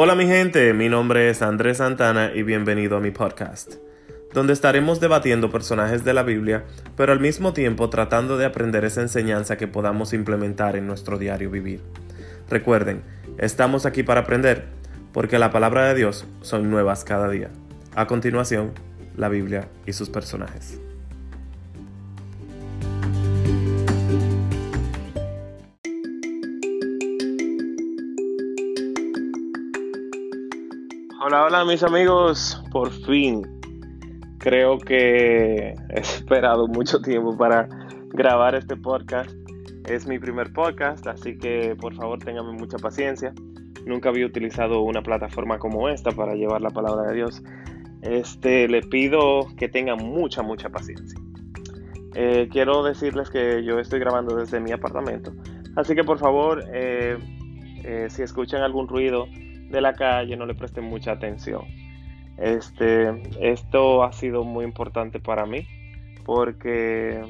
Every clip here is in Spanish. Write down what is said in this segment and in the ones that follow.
Hola mi gente, mi nombre es Andrés Santana y bienvenido a mi podcast, donde estaremos debatiendo personajes de la Biblia, pero al mismo tiempo tratando de aprender esa enseñanza que podamos implementar en nuestro diario vivir. Recuerden, estamos aquí para aprender, porque la palabra de Dios son nuevas cada día. A continuación, la Biblia y sus personajes. Hola, hola mis amigos, por fin creo que he esperado mucho tiempo para grabar este podcast. Es mi primer podcast, así que por favor ténganme mucha paciencia. Nunca había utilizado una plataforma como esta para llevar la palabra de Dios. Este, le pido que tengan mucha, mucha paciencia. Eh, quiero decirles que yo estoy grabando desde mi apartamento, así que por favor, eh, eh, si escuchan algún ruido, de la calle no le presten mucha atención. Este, esto ha sido muy importante para mí porque,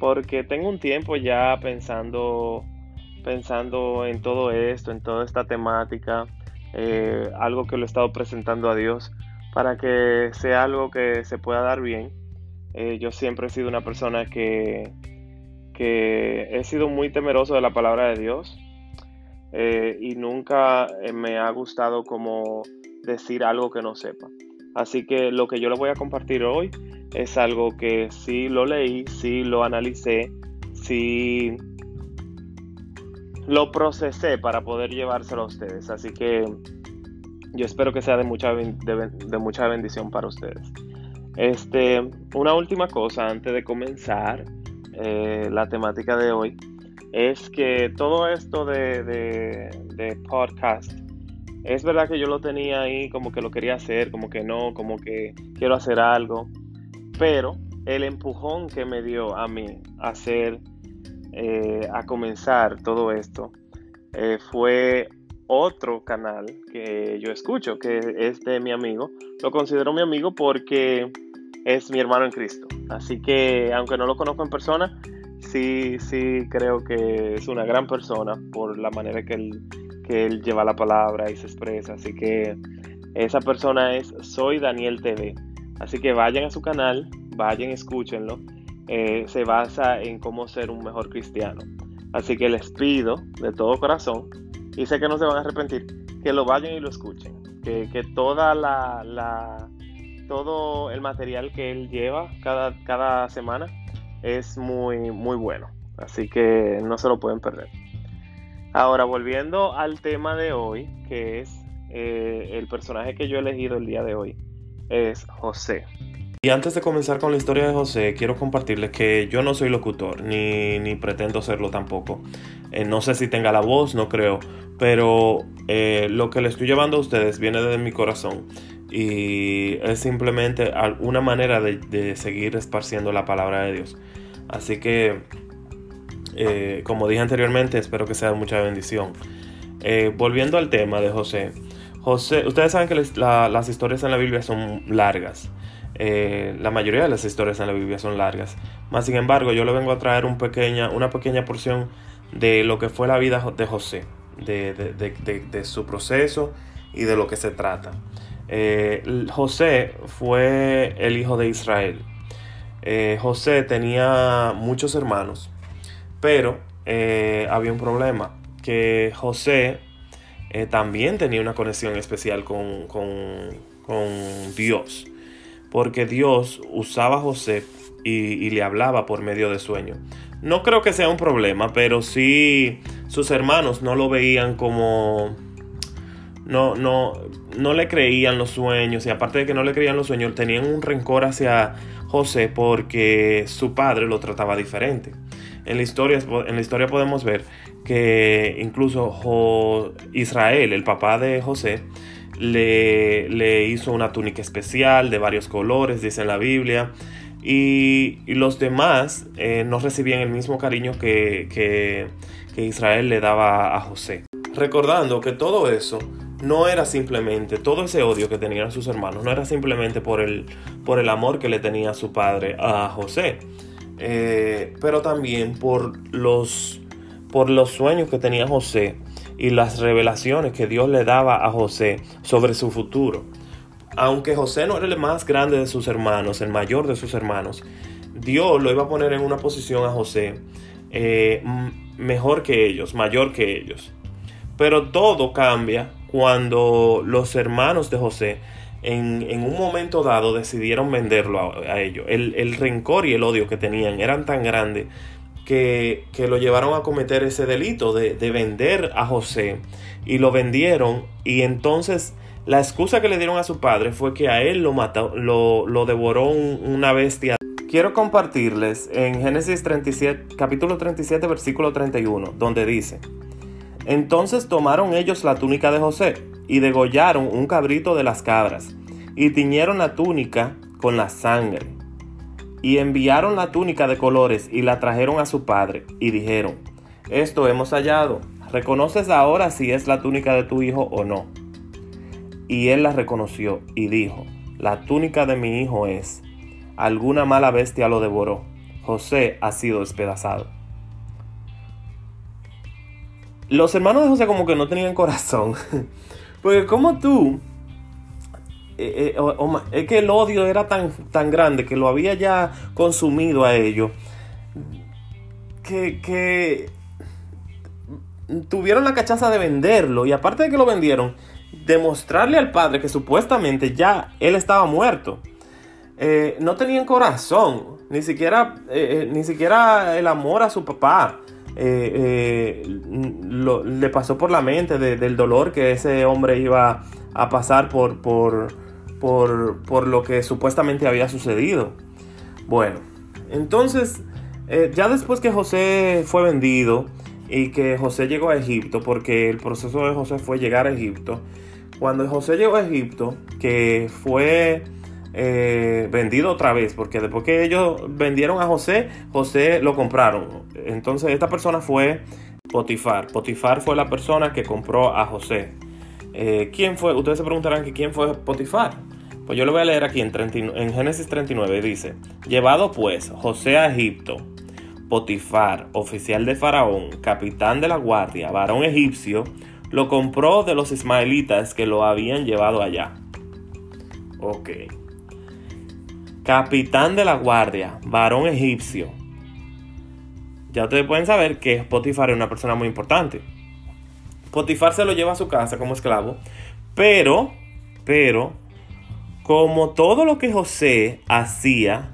porque tengo un tiempo ya pensando, pensando en todo esto, en toda esta temática, eh, algo que lo he estado presentando a Dios para que sea algo que se pueda dar bien. Eh, yo siempre he sido una persona que, que he sido muy temeroso de la palabra de Dios. Eh, y nunca eh, me ha gustado como decir algo que no sepa. Así que lo que yo les voy a compartir hoy es algo que sí lo leí, sí lo analicé, sí lo procesé para poder llevárselo a ustedes. Así que yo espero que sea de mucha, de, mucha bendición para ustedes. Este, una última cosa antes de comenzar eh, la temática de hoy es que todo esto de, de, podcast, es verdad que yo lo tenía ahí como que lo quería hacer, como que no, como que quiero hacer algo, pero el empujón que me dio a mí hacer, eh, a comenzar todo esto, eh, fue otro canal que yo escucho, que es de mi amigo. Lo considero mi amigo porque es mi hermano en Cristo. Así que, aunque no lo conozco en persona, sí, sí creo que es una gran persona por la manera que él, que él lleva la palabra y se expresa. Así que esa persona es Soy Daniel TV. Así que vayan a su canal, vayan, escúchenlo. Eh, se basa en cómo ser un mejor cristiano. Así que les pido de todo corazón, y sé que no se van a arrepentir, que lo vayan y lo escuchen. Que, que toda la, la, todo el material que él lleva cada, cada semana es muy, muy bueno. Así que no se lo pueden perder. Ahora, volviendo al tema de hoy, que es eh, el personaje que yo he elegido el día de hoy, es José. Y antes de comenzar con la historia de José, quiero compartirles que yo no soy locutor, ni, ni pretendo serlo tampoco. Eh, no sé si tenga la voz, no creo, pero eh, lo que le estoy llevando a ustedes viene desde mi corazón y es simplemente una manera de seguir esparciendo la palabra de Dios. Así que, eh, como dije anteriormente, espero que sea de mucha bendición. Eh, volviendo al tema de José. José, ustedes saben que las historias en la Biblia son largas. Eh, la mayoría de las historias en la Biblia son largas. Más sin embargo, yo le vengo a traer un pequeña, una pequeña porción de lo que fue la vida de José, de, su proceso y de lo que se trata. José fue el hijo de Israel. Eh, José tenía muchos hermanos, pero eh, había un problema, que José eh, también tenía una conexión especial con, Dios, porque Dios usaba a José y, le hablaba por medio de sueños. No creo que sea un problema, pero sí sus hermanos no lo veían como... No, no, no le creían los sueños y aparte de que no le creían los sueños, tenían un rencor hacia José porque su padre lo trataba diferente. En la historia, en la historia podemos ver que incluso Israel, el papá de José, le, le, hizo una túnica especial de varios colores, dice en la Biblia, y, los demás eh, no recibían el mismo cariño que, que, que Israel le daba a José. Recordando que todo eso no era simplemente, todo ese odio que tenían sus hermanos, no era simplemente por el, por el amor que le tenía su padre a José, eh, pero también por los, por los sueños que tenía José y las revelaciones que Dios le daba a José sobre su futuro. Aunque José no era el más grande de sus hermanos, el mayor de sus hermanos, Dios lo iba a poner en una posición a José eh, mejor que ellos, mayor que ellos. Pero todo cambia cuando los hermanos de José en, un momento dado decidieron venderlo a, ellos. El, rencor y el odio que tenían eran tan grandes que, lo llevaron a cometer ese delito de, vender a José y lo vendieron y entonces la excusa que le dieron a su padre fue que a él lo mató, lo, devoró una bestia. Quiero compartirles en Génesis 37, capítulo 37, versículo 31, donde dice, Entonces tomaron ellos la túnica de José y degollaron un cabrito de las cabras y tiñeron la túnica con la sangre. Y enviaron la túnica de colores y la trajeron a su padre y dijeron, Esto hemos hallado, ¿reconoces ahora si es la túnica de tu hijo o no? Y él la reconoció y dijo, La túnica de mi hijo es alguna mala bestia lo devoró. José ha sido despedazado. Los hermanos de José como que no tenían corazón. Porque como tú, eh, eh, es que el odio era tan, tan grande que lo había ya consumido a ellos, que, que tuvieron la cachaza de venderlo y aparte de que lo vendieron, demostrarle al padre que supuestamente ya él estaba muerto. Eh, no tenían corazón, ni siquiera, ni siquiera el amor a su papá le pasó por la mente del dolor que ese hombre iba a pasar por, por, por, por lo que supuestamente había sucedido. Bueno, entonces, ya después que José fue vendido y que José llegó a Egipto, porque el proceso de José fue llegar a Egipto, cuando José llegó a Egipto, que fue eh, vendido otra vez, porque después que ellos vendieron a José, José lo compraron. Entonces esta persona fue Potifar. Potifar fue la persona que compró a José. Eh, ¿Quién fue? Ustedes se preguntarán que quién fue Potifar. Pues yo lo voy a leer aquí en, en Génesis 39. Dice, llevado pues José a Egipto, Potifar, oficial de Faraón, capitán de la guardia, varón egipcio, lo compró de los ismaelitas que lo habían llevado allá. Ok capitán de la guardia, varón egipcio. Ya ustedes pueden saber que Potifar es una persona muy importante. Potifar se lo lleva a su casa como esclavo, pero, pero, como todo lo que José hacía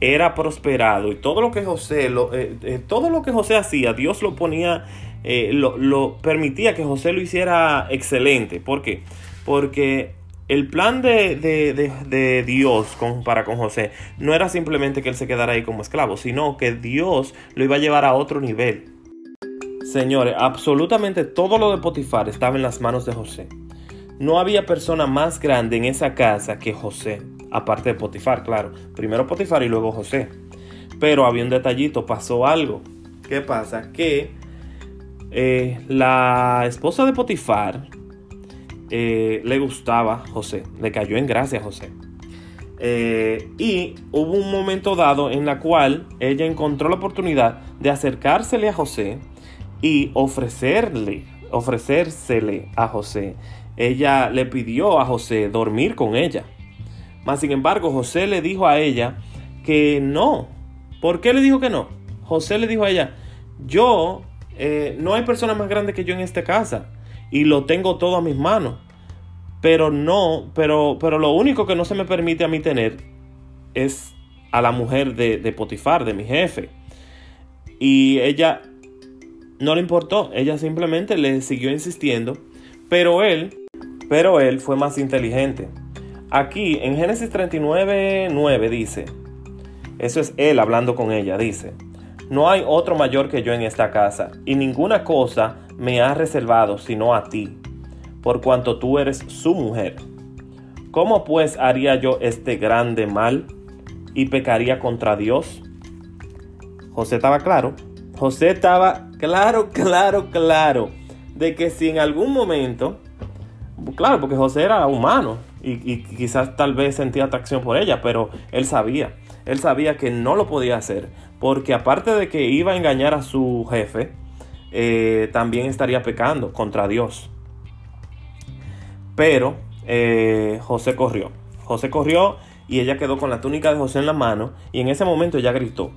era prosperado y todo lo que José, lo, eh, eh, todo lo que José hacía, Dios lo ponía, eh, lo, lo permitía que José lo hiciera excelente. ¿Por qué? Porque el plan de, Dios con, para con José no era simplemente que él se quedara ahí como esclavo, sino que Dios lo iba a llevar a otro nivel. Señores, absolutamente todo lo de Potifar estaba en las manos de José. No había persona más grande en esa casa que José, aparte de Potifar, claro. Primero Potifar y luego José. Pero había un detallito, pasó algo. ¿Qué pasa? Que eh, la esposa de Potifar, eh, le gustaba José, le cayó en gracia a José. Eh, y hubo un momento dado en la cual ella encontró la oportunidad de acercársele a José y ofrecerle, ofrecérsele a José. Ella le pidió a José dormir con ella. Mas sin embargo, José le dijo a ella que no. ¿Por qué le dijo que no? José le dijo a ella, yo, eh, no hay persona más grande que yo en esta casa y lo tengo todo a mis manos. Pero no, pero, pero lo único que no se me permite a mí tener es a la mujer de, Potifar, de mi jefe. Y ella no le importó, ella simplemente le siguió insistiendo, pero él, pero él fue más inteligente. Aquí en Génesis 39, 9 dice, eso es él hablando con ella, dice, no hay otro mayor que yo en esta casa, y ninguna cosa me ha reservado sino a ti, por cuanto tú eres su mujer. ¿Cómo pues haría yo este grande mal y pecaría contra Dios? José estaba claro. José estaba claro, claro, claro de que si en algún momento, claro, porque José era humano y, y, quizás tal vez sentía atracción por ella, pero él sabía, él sabía que no lo podía hacer, porque aparte de que iba a engañar a su jefe, eh, también estaría pecando contra Dios. Pero eh, José corrió. José corrió y ella quedó con la túnica de José en la mano y en ese momento ella gritó.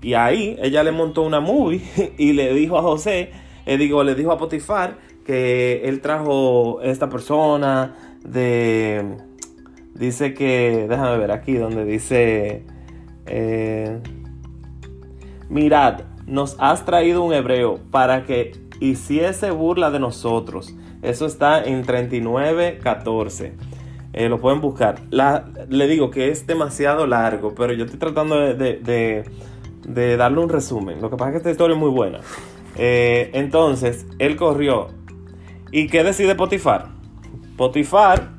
Y ahí ella le montó una movie y le dijo a José, eh, digo, le dijo a Potifar que él trajo esta persona de... Dice que, déjame ver aquí donde dice, eh, mirad, nos has traído un hebreo para que hiciese burla de nosotros. Eso está en 39, 14. Eh, lo pueden buscar. le digo que es demasiado largo, pero yo estoy tratando de, darle un resumen. Lo que pasa es que esta historia es muy buena. Eh, entonces, él corrió. ¿Y qué decide Potifar? Potifar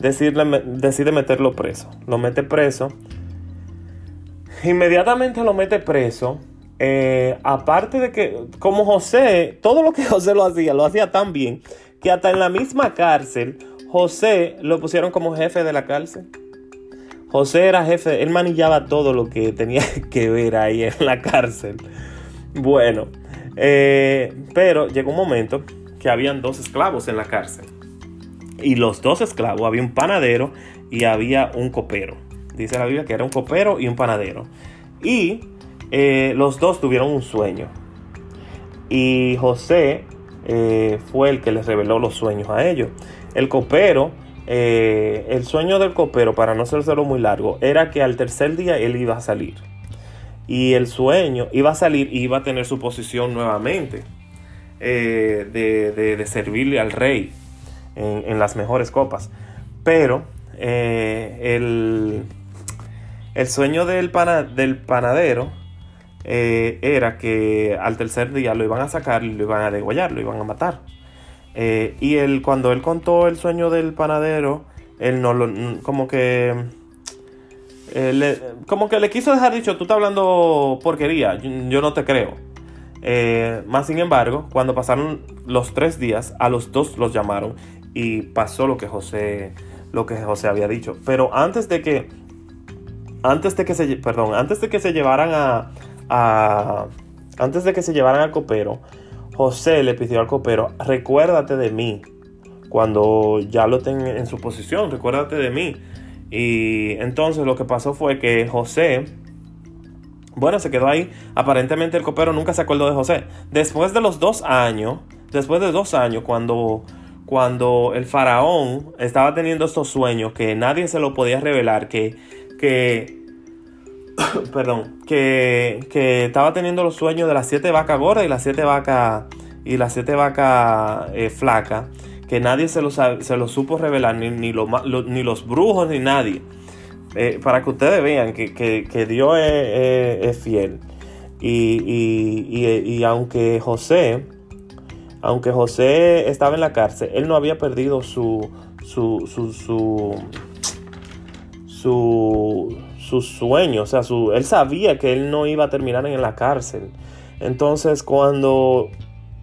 decide meterlo preso. Lo mete preso. Inmediatamente lo mete preso. Eh, aparte de que, como José, todo lo que José lo hacía, lo hacía tan bien que hasta en la misma cárcel José lo pusieron como jefe de la cárcel. José era jefe, él manillaba todo lo que tenía que ver ahí en la cárcel. Bueno, eh, pero llegó un momento que habían dos esclavos en la cárcel. Y los dos esclavos, había un panadero y había un copero. Dice la Biblia que era un copero y un panadero. Y eh, los dos tuvieron un sueño. Y José eh, fue el que les reveló los sueños a ellos. El copero, eh, el sueño del copero, para no hacérselo muy largo, era que al tercer día él iba a salir. Y el sueño iba a salir y iba a tener su posición nuevamente eh, de, servirle al rey en, las mejores copas. Pero el, el, sueño del, del panadero era que al tercer día lo iban a sacar y lo iban a degollar, lo iban a matar. Eh, y él, cuando él contó el sueño del panadero, él no lo, como que, eh, como que le quiso dejar dicho, tú estás hablando porquería, yo, no te creo. Eh, más sin embargo, cuando pasaron los tres días, a los dos los llamaron y pasó lo que José, lo que José había dicho. Pero antes de que, antes de que se, perdón, antes de que se llevaran a, antes de que se llevaran al copero, José le pidió al copero, recuérdate de mí. Cuando ya lo tenga en su posición, recuérdate de mí. Y entonces lo que pasó fue que José, bueno, se quedó ahí. Aparentemente el copero nunca se acordó de José. Después de los dos años, después de dos años, cuando, cuando el faraón estaba teniendo estos sueños que nadie se lo podía revelar, que, que perdón, que, estaba teniendo los sueños de las siete vacas gordas y las siete vacas y las siete vacas eh, flacas, que nadie se lo, se lo supo revelar, ni, ni, ni los brujos, ni nadie. Eh, para que ustedes vean que, Dios es, fiel. Y, y, aunque José, aunque José estaba en la cárcel, él no había perdido su, su, su, su, su su sueño, o sea, su, él sabía que él no iba a terminar en la cárcel. Entonces cuando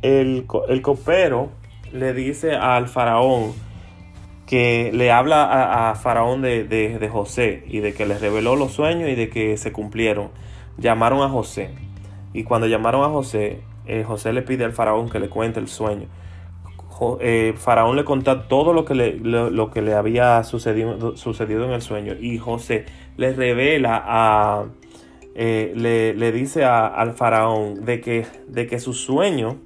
el, el copero le dice al faraón que le habla a, faraón de, José y de que le reveló los sueños y de que se cumplieron, llamaron a José. Y cuando llamaron a José, eh, José le pide al faraón que le cuente el sueño. Eh, faraón le contó todo lo que le, lo, que le había sucedido, sucedido en el sueño y José le revela a, eh, le, dice al faraón de que, de que su sueño,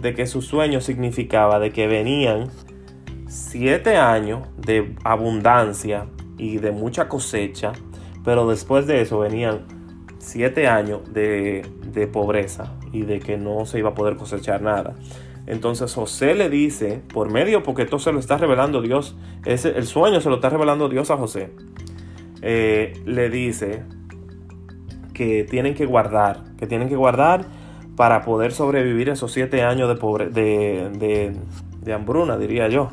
de que su sueño significaba de que venían siete años de abundancia y de mucha cosecha, pero después de eso venían siete años de, de pobreza y de que no se iba a poder cosechar nada. Entonces José le dice, por medio, porque esto se lo está revelando Dios, el sueño se lo está revelando Dios a José, eh, le dice que tienen que guardar, que tienen que guardar para poder sobrevivir esos siete años de, pobre, de, de hambruna, diría yo.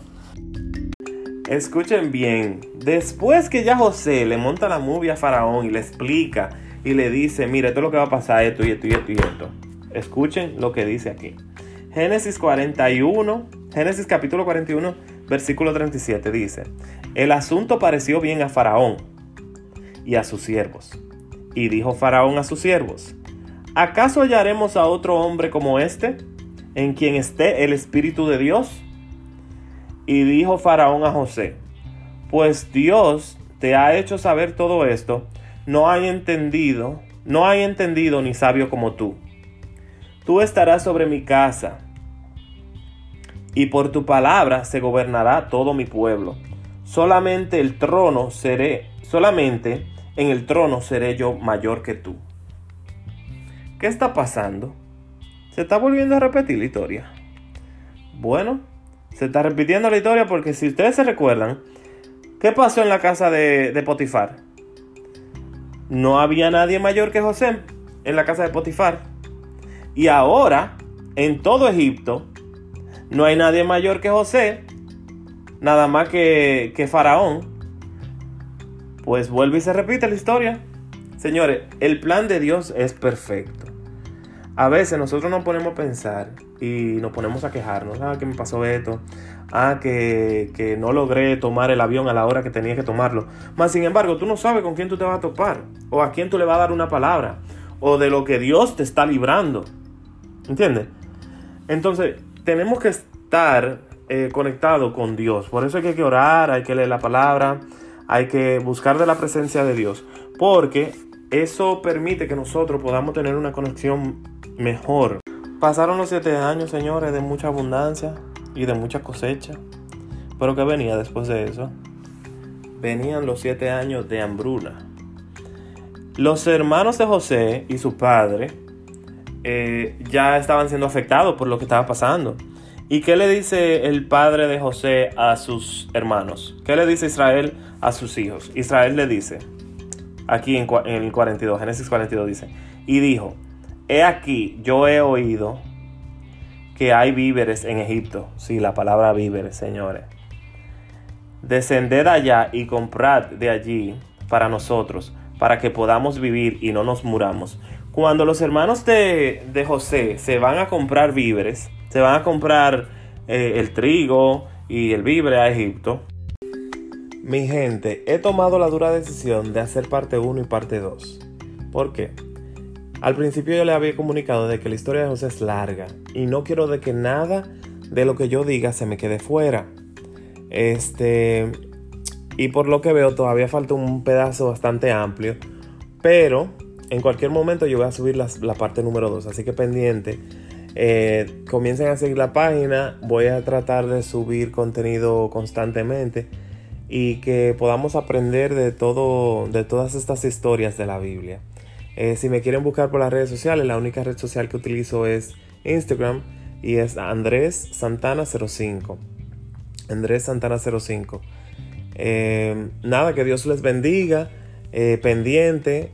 Escuchen bien, después que ya José le monta la movie a Faraón y le explica y le dice, mira, esto es lo que va a pasar, esto y esto y esto y esto. Escuchen lo que dice aquí. Génesis 41, Génesis capítulo 41, versículo 37 dice, el asunto pareció bien a Faraón y a sus siervos. Y dijo Faraón a sus siervos, ¿acaso hallaremos a otro hombre como este, en quien esté el Espíritu de Dios? Y dijo Faraón a José, pues Dios te ha hecho saber todo esto, no hay entendido, no hay entendido ni sabio como tú. Tú estarás sobre mi casa, y por tu palabra se gobernará todo mi pueblo. Solamente el trono seré, solamente en el trono seré yo mayor que tú. ¿Qué está pasando? ¿Se está volviendo a repetir la historia? Bueno, se está repitiendo la historia porque si ustedes se recuerdan, ¿qué pasó en la casa de, de Potifar? No había nadie mayor que José en la casa de Potifar. Y ahora, en todo Egipto, no hay nadie mayor que José, nada más que, que Faraón. Pues vuelve y se repite la historia. Señores, el plan de Dios es perfecto. A veces nosotros nos ponemos a pensar y nos ponemos a quejarnos. Ah, que me pasó esto. Ah, que, que, no logré tomar el avión a la hora que tenía que tomarlo. Más sin embargo, tú no sabes con quién tú te vas a topar. O a quién tú le vas a dar una palabra. O de lo que Dios te está librando. ¿Entiendes? Entonces, tenemos que estar eh, conectados con Dios. Por eso hay que orar, hay que leer la palabra, hay que buscar de la presencia de Dios. Porque eso permite que nosotros podamos tener una conexión mejor. Pasaron los siete años, señores, de mucha abundancia y de mucha cosecha. Pero ¿qué venía después de eso? Venían los siete años de hambruna. Los hermanos de José y su padre eh, ya estaban siendo afectados por lo que estaba pasando. ¿Y qué le dice el padre de José a sus hermanos? ¿Qué le dice Israel a sus hijos? Israel le dice, aquí en, el 42, Génesis 42 dice, y dijo, he aquí, yo he oído que hay víveres en Egipto. Sí, la palabra víveres, señores. Descended allá y comprad de allí para nosotros, para que podamos vivir y no nos muramos. Cuando los hermanos de, José se van a comprar víveres, se van a comprar eh, el trigo y el víveres a Egipto. Mi gente, he tomado la dura decisión de hacer parte 1 y parte 2. ¿Por qué? Al principio yo le había comunicado de que la historia de José es larga y no quiero de que nada de lo que yo diga se me quede fuera. Este, y por lo que veo todavía falta un pedazo bastante amplio, pero en cualquier momento yo voy a subir la parte número 2, así que pendiente. Eh, comiencen a seguir la página, voy a tratar de subir contenido constantemente y que podamos aprender de todo, de todas estas historias de la Biblia. Eh, si me quieren buscar por las redes sociales, la única red social que utilizo es Instagram y es Andrés Santana 05. Andrés Santana 05. Eh, nada, que Dios les bendiga. pendiente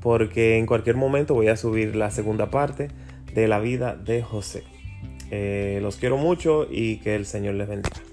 porque en cualquier momento voy a subir la segunda parte de la vida de José. Eh, los quiero mucho y que el Señor les bendiga.